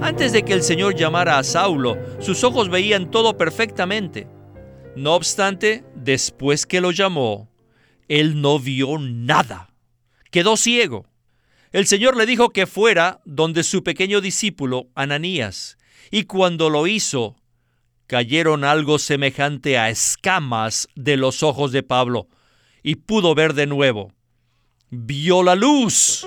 Antes de que el Señor llamara a Saulo, sus ojos veían todo perfectamente. No obstante, después que lo llamó, él no vio nada. Quedó ciego. El Señor le dijo que fuera donde su pequeño discípulo, Ananías, y cuando lo hizo, cayeron algo semejante a escamas de los ojos de Pablo, y pudo ver de nuevo. Vio la luz.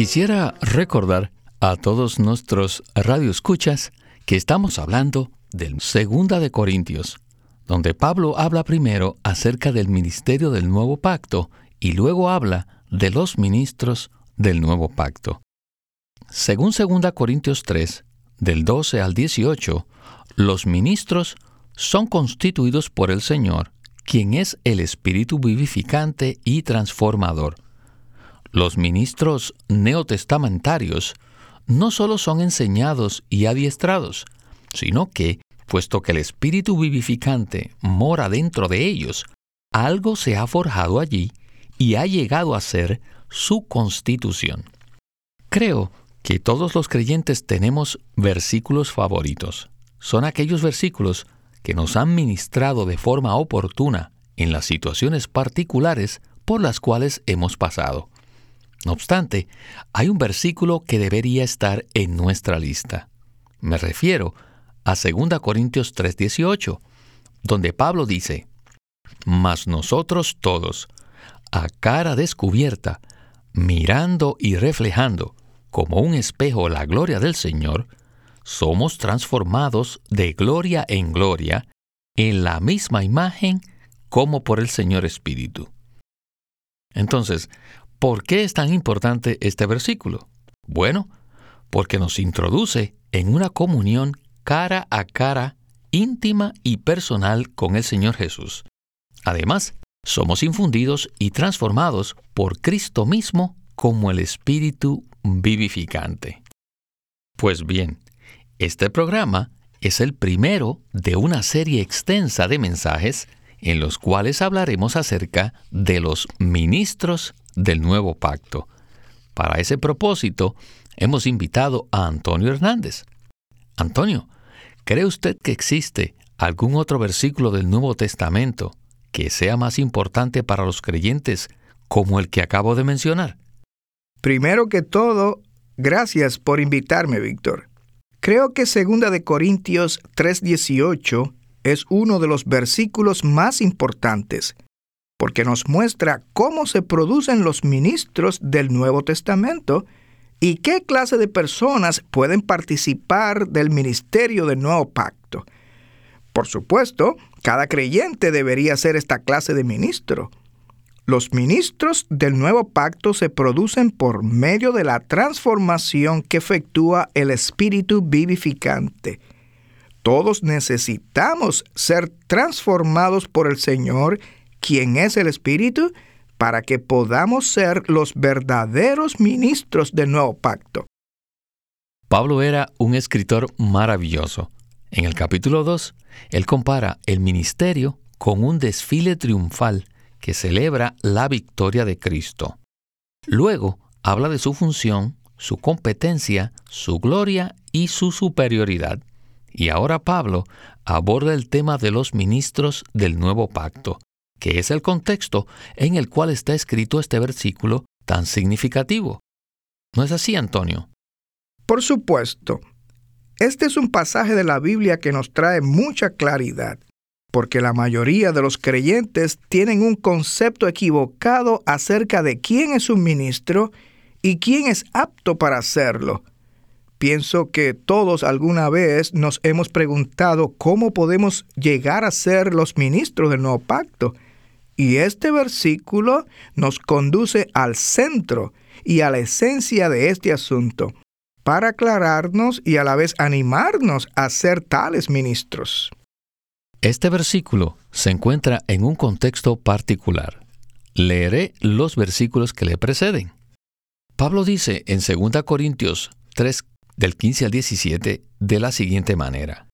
Quisiera recordar a todos nuestros radioescuchas que estamos hablando del Segunda de Corintios, donde Pablo habla primero acerca del ministerio del nuevo pacto y luego habla de los ministros del nuevo pacto. Según Segunda Corintios 3, del 12 al 18, los ministros son constituidos por el Señor, quien es el Espíritu vivificante y transformador. Los ministros neotestamentarios no solo son enseñados y adiestrados, sino que, puesto que el Espíritu vivificante mora dentro de ellos, algo se ha forjado allí y ha llegado a ser su constitución. Creo que todos los creyentes tenemos versículos favoritos. Son aquellos versículos que nos han ministrado de forma oportuna en las situaciones particulares por las cuales hemos pasado. No obstante, hay un versículo que debería estar en nuestra lista. Me refiero a 2 Corintios 3:18, donde Pablo dice, Mas nosotros todos, a cara descubierta, mirando y reflejando como un espejo la gloria del Señor, somos transformados de gloria en gloria en la misma imagen como por el Señor Espíritu. Entonces, ¿Por qué es tan importante este versículo? Bueno, porque nos introduce en una comunión cara a cara, íntima y personal con el Señor Jesús. Además, somos infundidos y transformados por Cristo mismo como el Espíritu vivificante. Pues bien, este programa es el primero de una serie extensa de mensajes en los cuales hablaremos acerca de los ministros del nuevo pacto. Para ese propósito, hemos invitado a Antonio Hernández. Antonio, ¿cree usted que existe algún otro versículo del Nuevo Testamento que sea más importante para los creyentes como el que acabo de mencionar? Primero que todo, gracias por invitarme, Víctor. Creo que 2 de Corintios 3:18 es uno de los versículos más importantes porque nos muestra cómo se producen los ministros del Nuevo Testamento y qué clase de personas pueden participar del ministerio del Nuevo Pacto. Por supuesto, cada creyente debería ser esta clase de ministro. Los ministros del nuevo pacto se producen por medio de la transformación que efectúa el Espíritu vivificante. Todos necesitamos ser transformados por el Señor quién es el Espíritu, para que podamos ser los verdaderos ministros del nuevo pacto. Pablo era un escritor maravilloso. En el capítulo 2, él compara el ministerio con un desfile triunfal que celebra la victoria de Cristo. Luego habla de su función, su competencia, su gloria y su superioridad. Y ahora Pablo aborda el tema de los ministros del nuevo pacto, que es el contexto en el cual está escrito este versículo tan significativo. ¿No es así, Antonio? Por supuesto. Este es un pasaje de la Biblia que nos trae mucha claridad, porque la mayoría de los creyentes tienen un concepto equivocado acerca de quién es un ministro y quién es apto para hacerlo. Pienso que todos alguna vez nos hemos preguntado cómo podemos llegar a ser los ministros del nuevo pacto Y este versículo nos conduce al centro y a la esencia de este asunto, para aclararnos y a la vez animarnos a ser tales ministros. Este versículo se encuentra en un contexto particular. Leeré los versículos que le preceden. Pablo dice en 2 Corintios 3, del 15 al 17, de la siguiente manera.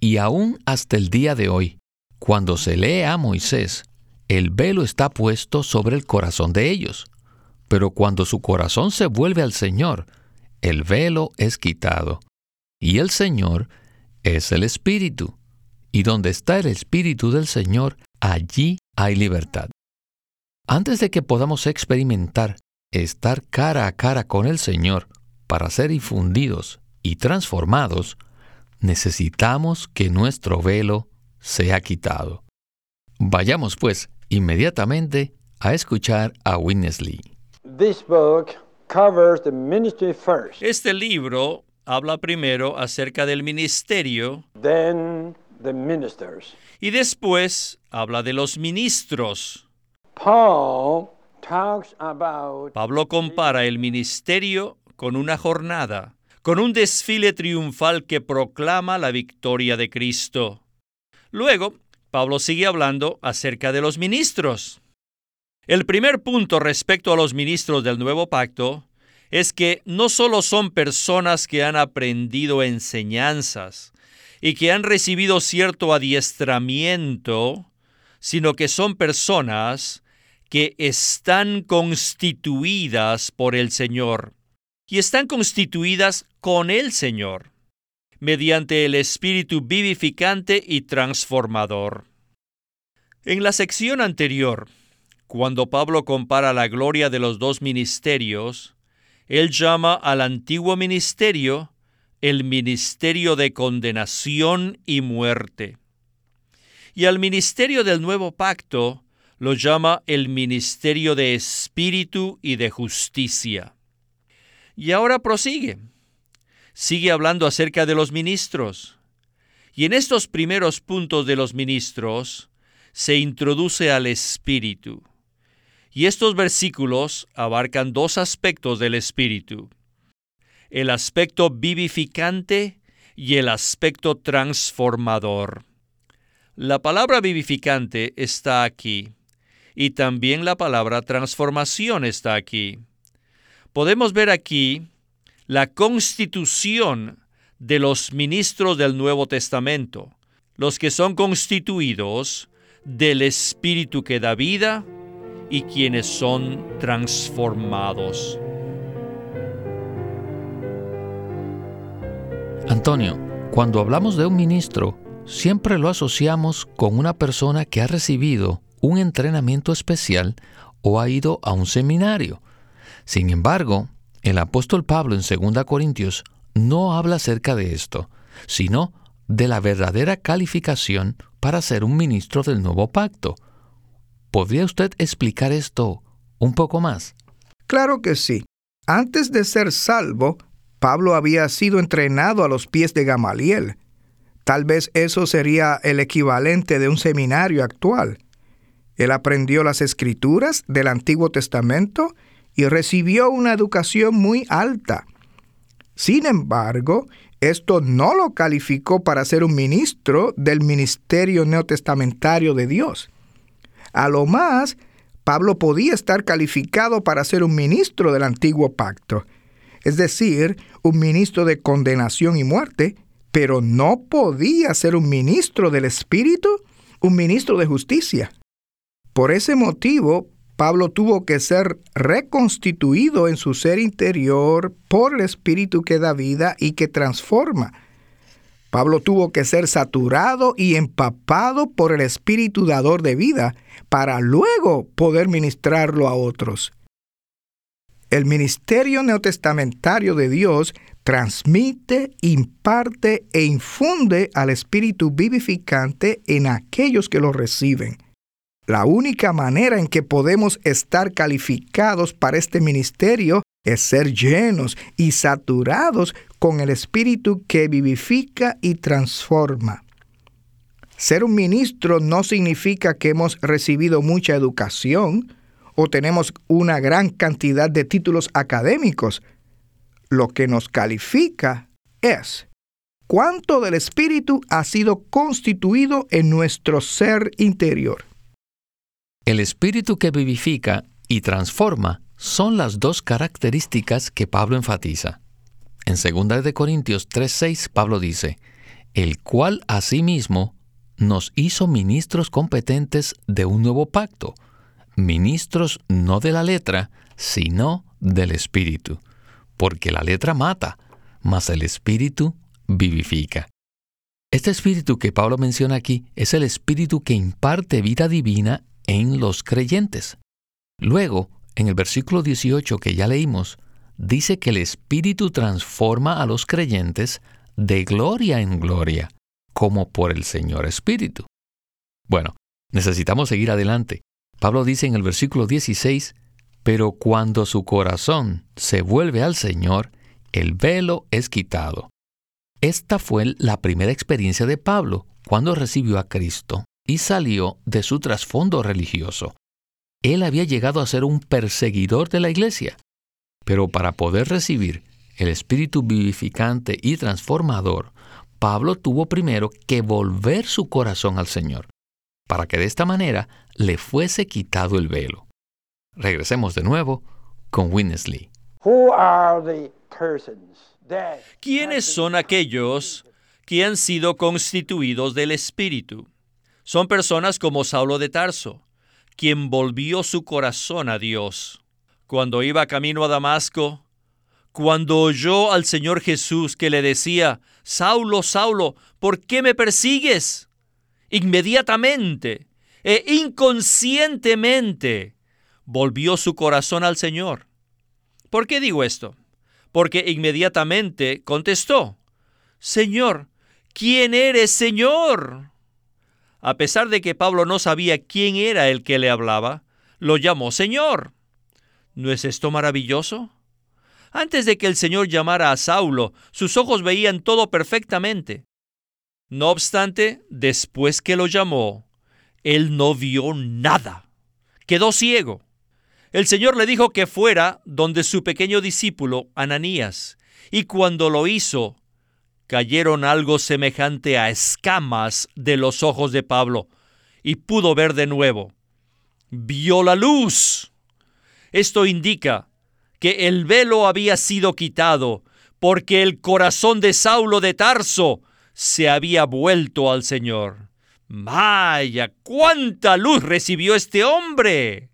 Y aún hasta el día de hoy, cuando se lee a Moisés, el velo está puesto sobre el corazón de ellos. Pero cuando su corazón se vuelve al Señor, el velo es quitado. Y el Señor es el Espíritu. Y donde está el Espíritu del Señor, allí hay libertad. Antes de que podamos experimentar estar cara a cara con el Señor para ser infundidos y transformados, necesitamos que nuestro velo sea quitado. Vayamos pues inmediatamente a escuchar a Winnesley. Este libro habla primero acerca del ministerio y después habla de los ministros. Pablo compara el ministerio con una jornada, con un desfile triunfal que proclama la victoria de Cristo. Luego, Pablo sigue hablando acerca de los ministros. El primer punto respecto a los ministros del nuevo pacto es que no solo son personas que han aprendido enseñanzas y que han recibido cierto adiestramiento, sino que son personas que están constituidas por el Señor y están constituidas con el Señor mediante el Espíritu vivificante y transformador. En la sección anterior, cuando Pablo compara la gloria de los dos ministerios, él llama al antiguo ministerio el ministerio de condenación y muerte. Y al ministerio del nuevo pacto lo llama el ministerio de espíritu y de justicia. Y ahora prosigue. Sigue hablando acerca de los ministros. Y en estos primeros puntos de los ministros se introduce al espíritu. Y estos versículos abarcan dos aspectos del espíritu. El aspecto vivificante y el aspecto transformador. La palabra vivificante está aquí y también la palabra transformación está aquí. Podemos ver aquí la constitución de los ministros del Nuevo Testamento, los que son constituidos del Espíritu que da vida y quienes son transformados. Antonio, cuando hablamos de un ministro, siempre lo asociamos con una persona que ha recibido un entrenamiento especial o ha ido a un seminario. Sin embargo, el apóstol Pablo en 2 Corintios no habla acerca de esto, sino de la verdadera calificación para ser un ministro del nuevo pacto. ¿Podría usted explicar esto un poco más? Claro que sí. Antes de ser salvo, Pablo había sido entrenado a los pies de Gamaliel. Tal vez eso sería el equivalente de un seminario actual. Él aprendió las escrituras del Antiguo Testamento y recibió una educación muy alta. Sin embargo, esto no lo calificó para ser un ministro del ministerio neotestamentario de Dios. A lo más, Pablo podía estar calificado para ser un ministro del antiguo pacto, es decir, un ministro de condenación y muerte, pero no podía ser un ministro del Espíritu, un ministro de justicia. Por ese motivo, Pablo tuvo que ser reconstituido en su ser interior por el Espíritu que da vida y que transforma. Pablo tuvo que ser saturado y empapado por el Espíritu dador de vida para luego poder ministrarlo a otros. El ministerio neotestamentario de Dios transmite, imparte e infunde al Espíritu vivificante en aquellos que lo reciben. La única manera en que podemos estar calificados para este ministerio es ser llenos y saturados con el Espíritu que vivifica y transforma. Ser un ministro no significa que hemos recibido mucha educación o tenemos una gran cantidad de títulos académicos. Lo que nos califica es cuánto del Espíritu ha sido constituido en nuestro ser interior. El Espíritu que vivifica y transforma son las dos características que Pablo enfatiza. En 2 Corintios 3:6 Pablo dice, el cual asimismo nos hizo ministros competentes de un nuevo pacto, ministros no de la letra, sino del Espíritu, porque la letra mata, mas el Espíritu vivifica. Este Espíritu que Pablo menciona aquí es el Espíritu que imparte vida divina en los creyentes. Luego, en el versículo 18 que ya leímos, dice que el Espíritu transforma a los creyentes de gloria en gloria como por el Señor Espíritu. Bueno, necesitamos seguir adelante. Pablo dice en el versículo 16, pero cuando su corazón se vuelve al Señor, el velo es quitado. Esta fue la primera experiencia de Pablo cuando recibió a Cristo y salió de su trasfondo religioso. Él había llegado a ser un perseguidor de la iglesia, pero para poder recibir el Espíritu vivificante y transformador, Pablo tuvo primero que volver su corazón al Señor, para que de esta manera le fuese quitado el velo. Regresemos de nuevo con Winnesley. ¿Quiénes son aquellos que han sido constituidos del Espíritu? Son personas como Saulo de Tarso, quien volvió su corazón a Dios. Cuando iba camino a Damasco, cuando oyó al Señor Jesús que le decía, Saulo, Saulo, ¿por qué me persigues? Inmediatamente e inconscientemente volvió su corazón al Señor. ¿Por qué digo esto? Porque inmediatamente contestó, Señor, ¿quién eres, Señor? A pesar de que Pablo no sabía quién era el que le hablaba, lo llamó Señor. ¿No es esto maravilloso? Antes de que el Señor llamara a Saulo, sus ojos veían todo perfectamente. No obstante, después que lo llamó, él no vio nada. Quedó ciego. El Señor le dijo que fuera donde su pequeño discípulo, Ananías, y cuando lo hizo, cayeron algo semejante a escamas de los ojos de Pablo, y pudo ver de nuevo. Vio la luz. Esto indica que el velo había sido quitado, porque el corazón de Saulo de Tarso se había vuelto al Señor. ¡Vaya! ¡Cuánta luz recibió este hombre!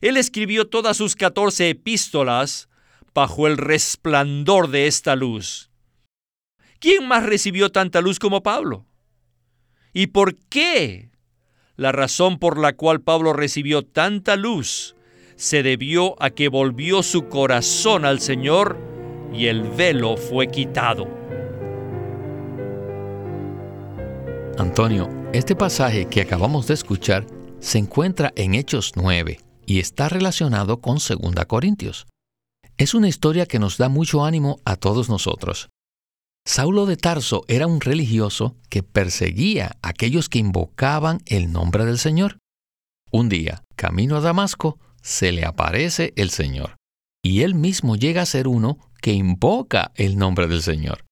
Él escribió todas sus catorce epístolas bajo el resplandor de esta luz. ¿Quién más recibió tanta luz como Pablo? ¿Y por qué? La razón por la cual Pablo recibió tanta luz se debió a que volvió su corazón al Señor y el velo fue quitado. Antonio, este pasaje que acabamos de escuchar se encuentra en Hechos 9 y está relacionado con 2 Corintios. Es una historia que nos da mucho ánimo a todos nosotros. Saulo de Tarso era un religioso que perseguía a aquellos que invocaban el nombre del Señor. Un día, camino a Damasco, se le aparece el Señor. Y él mismo llega a ser uno que invoca el nombre del Señor.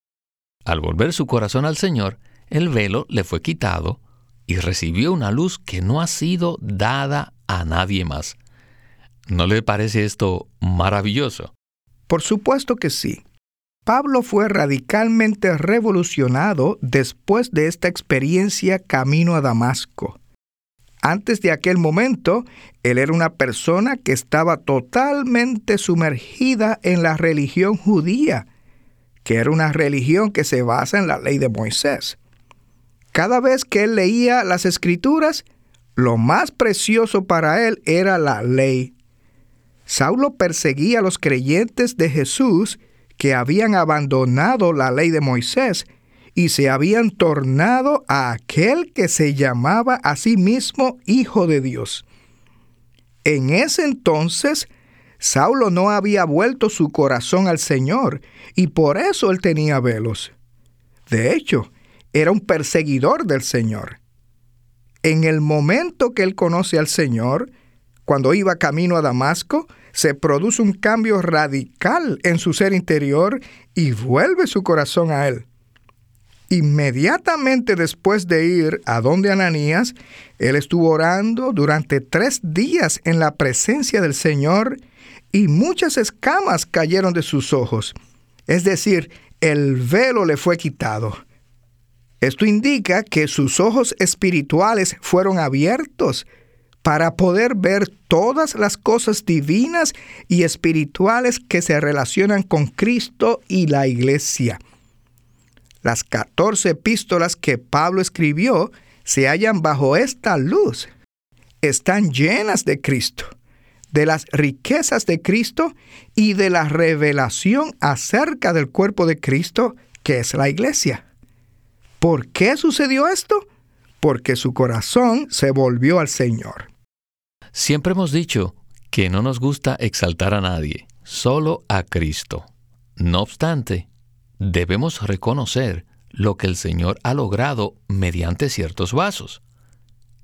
Al volver su corazón al Señor, el velo le fue quitado y recibió una luz que no ha sido dada a nadie más. ¿No le parece esto maravilloso? Por supuesto que sí. Pablo fue radicalmente revolucionado después de esta experiencia camino a Damasco. Antes de aquel momento, él era una persona que estaba totalmente sumergida en la religión judía, que era una religión que se basa en la ley de Moisés. Cada vez que él leía las escrituras, lo más precioso para él era la ley. Saulo perseguía a los creyentes de Jesús que habían abandonado la ley de Moisés y se habían tornado a aquel que se llamaba a sí mismo Hijo de Dios. En ese entonces, Saulo no había vuelto su corazón al Señor y por eso él tenía velos. De hecho, era un perseguidor del Señor. En el momento que él conoce al Señor, cuando iba camino a Damasco, se produce un cambio radical en su ser interior y vuelve su corazón a él. Inmediatamente después de ir a donde Ananías, él estuvo orando durante tres días en la presencia del Señor y muchas escamas cayeron de sus ojos. Es decir, el velo le fue quitado. Esto indica que sus ojos espirituales fueron abiertos para poder ver todas las cosas divinas y espirituales que se relacionan con Cristo y la iglesia. Las 14 epístolas que Pablo escribió se hallan bajo esta luz. Están llenas de Cristo, de las riquezas de Cristo y de la revelación acerca del cuerpo de Cristo, que es la iglesia. ¿Por qué sucedió esto? Porque su corazón se volvió al Señor. Siempre hemos dicho que no nos gusta exaltar a nadie, solo a Cristo. No obstante, debemos reconocer lo que el Señor ha logrado mediante ciertos vasos.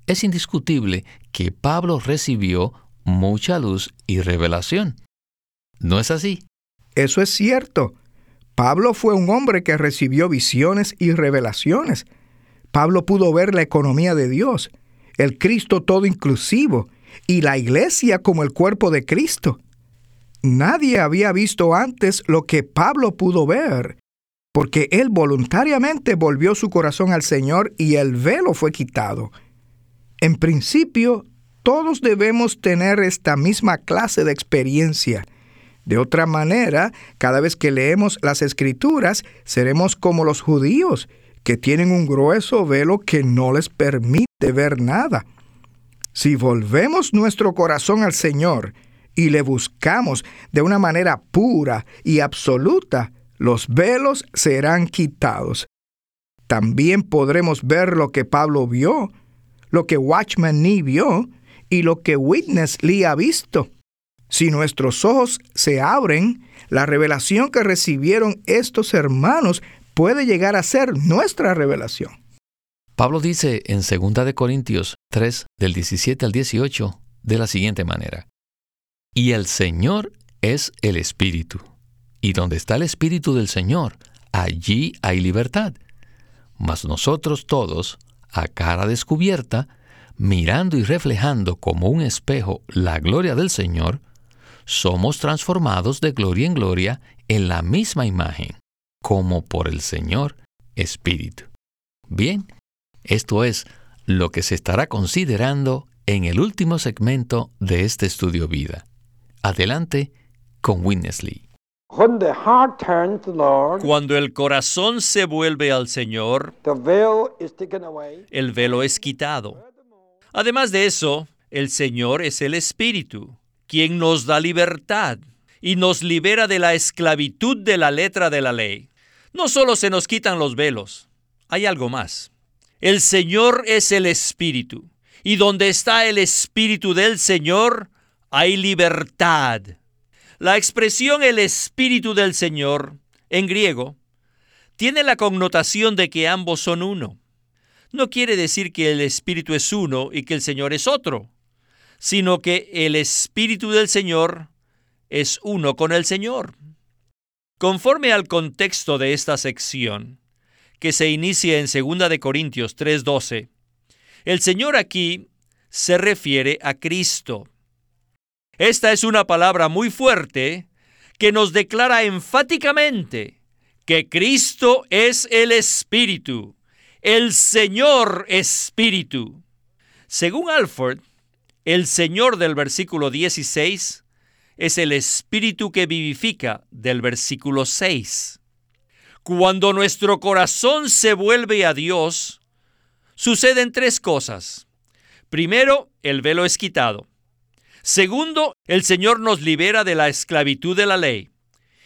Es indiscutible que Pablo recibió mucha luz y revelación. ¿No es así? Eso es cierto. Pablo fue un hombre que recibió visiones y revelaciones. Pablo pudo ver la economía de Dios, el Cristo todo inclusivo y la iglesia como el cuerpo de Cristo. Nadie había visto antes lo que Pablo pudo ver porque él voluntariamente volvió su corazón al Señor y el velo fue quitado. En principio, todos debemos tener esta misma clase de experiencia. De otra manera, cada vez que leemos las escrituras, seremos como los judíos, que tienen un grueso velo que no les permite ver nada. Si volvemos nuestro corazón al Señor y le buscamos de una manera pura y absoluta, los velos serán quitados. También podremos ver lo que Pablo vio, lo que Watchman Nee vio y lo que Witness Lee ha visto. Si nuestros ojos se abren, la revelación que recibieron estos hermanos puede llegar a ser nuestra revelación. Pablo dice en 2 de Corintios 3 del 17 al 18 de la siguiente manera: Y el Señor es el Espíritu y donde está el Espíritu del Señor, allí hay libertad. Mas nosotros todos, a cara descubierta, mirando y reflejando como un espejo la gloria del Señor, somos transformados de gloria en gloria en la misma imagen, como por el Señor Espíritu. Bien, esto es lo que se estará considerando en el último segmento de este estudio vida. Adelante con Winnesley. Cuando el corazón se vuelve al Señor, el velo es quitado. Además de eso, el Señor es el Espíritu, quien nos da libertad y nos libera de la esclavitud de la letra de la ley. No solo se nos quitan los velos, hay algo más. El Señor es el Espíritu, y donde está el Espíritu del Señor, hay libertad. La expresión el Espíritu del Señor, en griego, tiene la connotación de que ambos son uno. No quiere decir que el Espíritu es uno y que el Señor es otro, sino que el Espíritu del Señor es uno con el Señor. Conforme al contexto de esta sección, que se inicia en 2 de Corintios 3:12, el Señor aquí se refiere a Cristo. Esta es una palabra muy fuerte que nos declara enfáticamente que Cristo es el Espíritu, el Señor Espíritu. Según Alford, el Señor del versículo 16 es el Espíritu que vivifica del versículo 6. Cuando nuestro corazón se vuelve a Dios, suceden tres cosas. Primero, el velo es quitado. Segundo, el Señor nos libera de la esclavitud de la ley.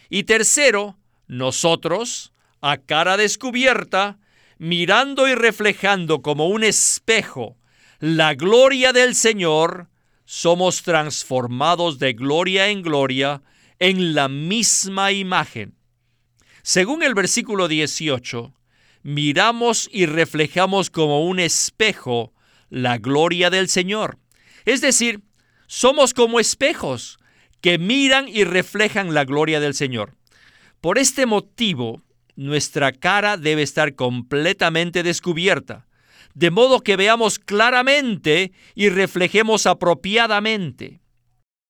Y tercero, nosotros, a cara descubierta, mirando y reflejando como un espejo la gloria del Señor, somos transformados de gloria en gloria en la misma imagen. Según el versículo 18, miramos y reflejamos como un espejo la gloria del Señor. Es decir, somos como espejos que miran y reflejan la gloria del Señor. Por este motivo, nuestra cara debe estar completamente descubierta, de modo que veamos claramente y reflejemos apropiadamente.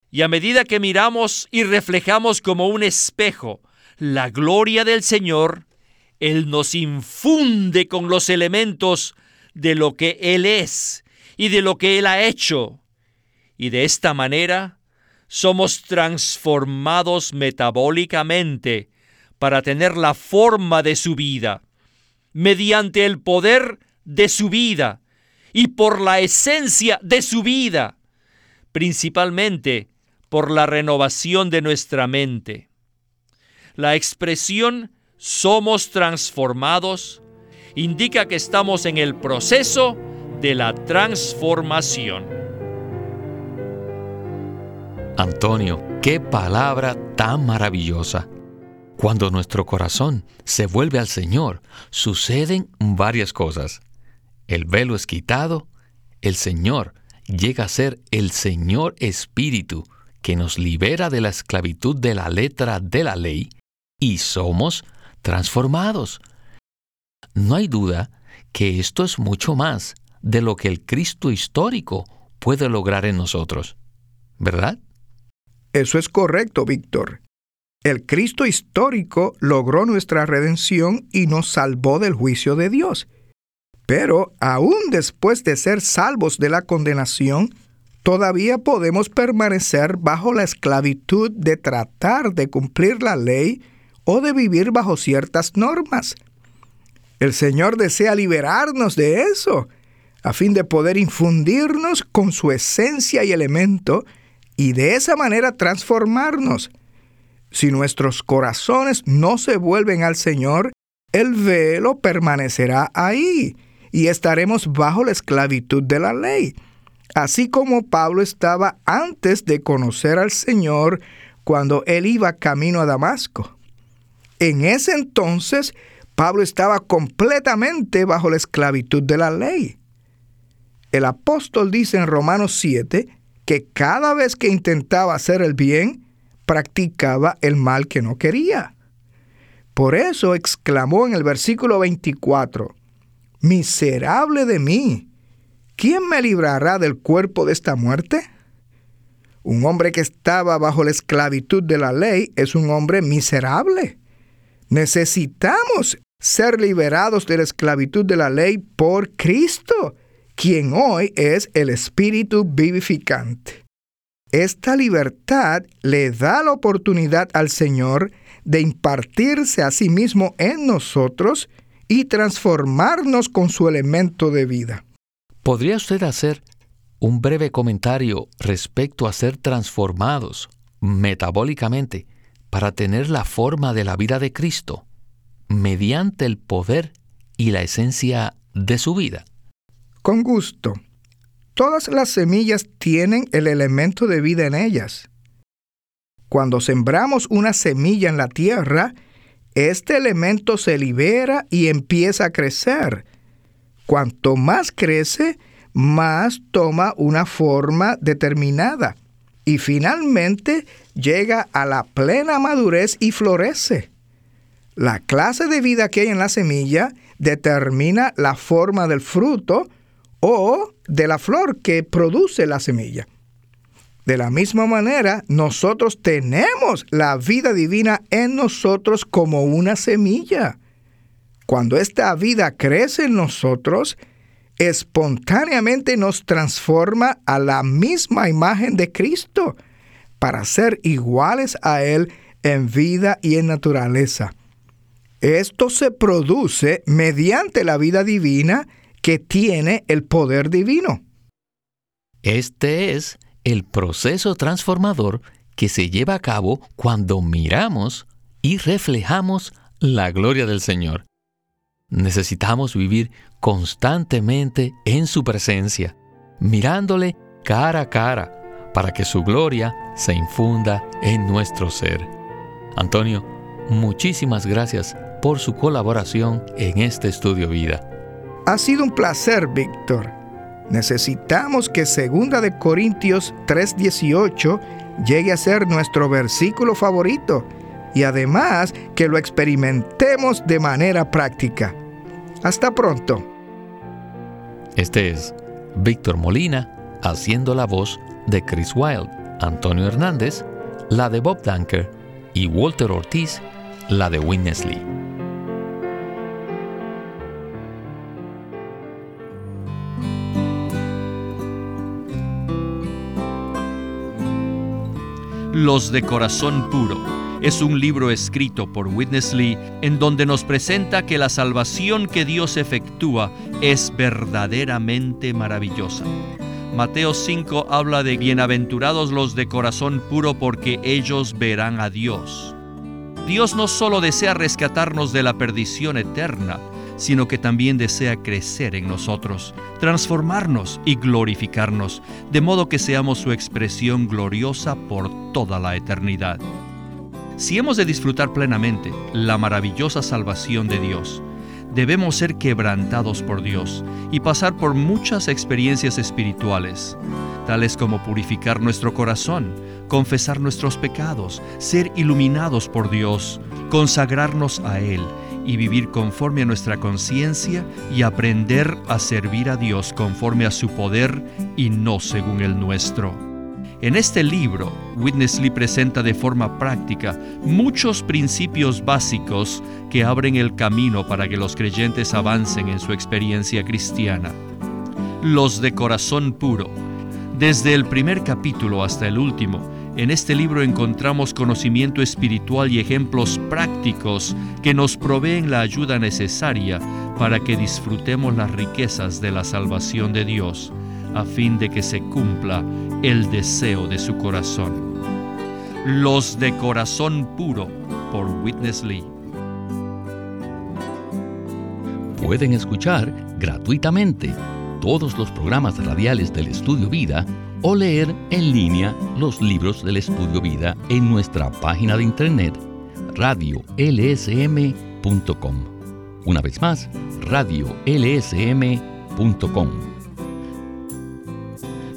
Y a medida que miramos y reflejamos como un espejo la gloria del Señor, Él nos infunde con los elementos de lo que Él es y de lo que Él ha hecho. Y de esta manera somos transformados metabólicamente para tener la forma de su vida, mediante el poder de su vida y por la esencia de su vida, principalmente por la renovación de nuestra mente. La expresión somos transformados indica que estamos en el proceso de la transformación. Antonio, qué palabra tan maravillosa. Cuando nuestro corazón se vuelve al Señor, suceden varias cosas. El velo es quitado, el Señor llega a ser el Señor Espíritu que nos libera de la esclavitud de la letra de la ley y somos transformados. No hay duda que esto es mucho más de lo que el Cristo histórico puede lograr en nosotros, ¿verdad? Eso es correcto, Víctor. El Cristo histórico logró nuestra redención y nos salvó del juicio de Dios. Pero aún después de ser salvos de la condenación, todavía podemos permanecer bajo la esclavitud de tratar de cumplir la ley o de vivir bajo ciertas normas. El Señor desea liberarnos de eso, a fin de poder infundirnos con su esencia y elemento, y de esa manera transformarnos. Si nuestros corazones no se vuelven al Señor, el velo permanecerá ahí y estaremos bajo la esclavitud de la ley. Así como Pablo estaba antes de conocer al Señor cuando él iba camino a Damasco. En ese entonces, Pablo estaba completamente bajo la esclavitud de la ley. El apóstol dice en Romanos 7 que cada vez que intentaba hacer el bien, practicaba el mal que no quería. Por eso exclamó en el versículo 24, Miserable de mí, ¿quién me librará del cuerpo de esta muerte? Un hombre que estaba bajo la esclavitud de la ley es un hombre miserable. Necesitamos ser liberados de la esclavitud de la ley por Cristo, quien hoy es el Espíritu vivificante. Esta libertad le da la oportunidad al Señor de impartirse a sí mismo en nosotros y transformarnos con su elemento de vida. ¿Podría usted hacer un breve comentario respecto a ser transformados metabólicamente para tener la forma de la vida de Cristo mediante el poder y la esencia de su vida? Con gusto. Todas las semillas tienen el elemento de vida en ellas. Cuando sembramos una semilla en la tierra, este elemento se libera y empieza a crecer. Cuanto más crece, más toma una forma determinada y finalmente llega a la plena madurez y florece. La clase de vida que hay en la semilla determina la forma del fruto o de la flor que produce la semilla. De la misma manera, nosotros tenemos la vida divina en nosotros como una semilla. Cuando esta vida crece en nosotros, espontáneamente nos transforma a la misma imagen de Cristo para ser iguales a Él en vida y en naturaleza. Esto se produce mediante la vida divina que tiene el poder divino. Este es el proceso transformador que se lleva a cabo cuando miramos y reflejamos la gloria del Señor. Necesitamos vivir constantemente en su presencia, mirándole cara a cara, para que su gloria se infunda en nuestro ser. Antonio, muchísimas gracias por su colaboración en este estudio vida. Ha sido un placer, Víctor. Necesitamos que 2 de Corintios 3:18 llegue a ser nuestro versículo favorito y además que lo experimentemos de manera práctica. Hasta pronto. Este es Víctor Molina haciendo la voz de Chris Wilde, Antonio Hernández, la de Bob Dunker y Walter Ortiz, la de Witness Lee. Los de Corazón Puro es un libro escrito por Witness Lee en donde nos presenta que la salvación que Dios efectúa es verdaderamente maravillosa. Mateo 5 habla de bienaventurados los de corazón puro porque ellos verán a Dios. Dios no solo desea rescatarnos de la perdición eterna, sino que también desea crecer en nosotros, transformarnos y glorificarnos, de modo que seamos su expresión gloriosa por toda la eternidad. Si hemos de disfrutar plenamente la maravillosa salvación de Dios, debemos ser quebrantados por Dios y pasar por muchas experiencias espirituales, tales como purificar nuestro corazón, confesar nuestros pecados, ser iluminados por Dios, consagrarnos a Él y vivir conforme a nuestra conciencia y aprender a servir a Dios conforme a su poder y no según el nuestro. En este libro, Witness Lee presenta de forma práctica muchos principios básicos que abren el camino para que los creyentes avancen en su experiencia cristiana. Los de corazón puro. Desde el primer capítulo hasta el último, en este libro encontramos conocimiento espiritual y ejemplos prácticos que nos proveen la ayuda necesaria para que disfrutemos las riquezas de la salvación de Dios, a fin de que se cumpla el deseo de su corazón. Los de corazón puro por Witness Lee. Pueden escuchar gratuitamente todos los programas radiales del Estudio Vida o leer en línea los libros del Estudio Vida en nuestra página de internet radiolsm.com. Una vez más, radiolsm.com.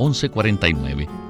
1149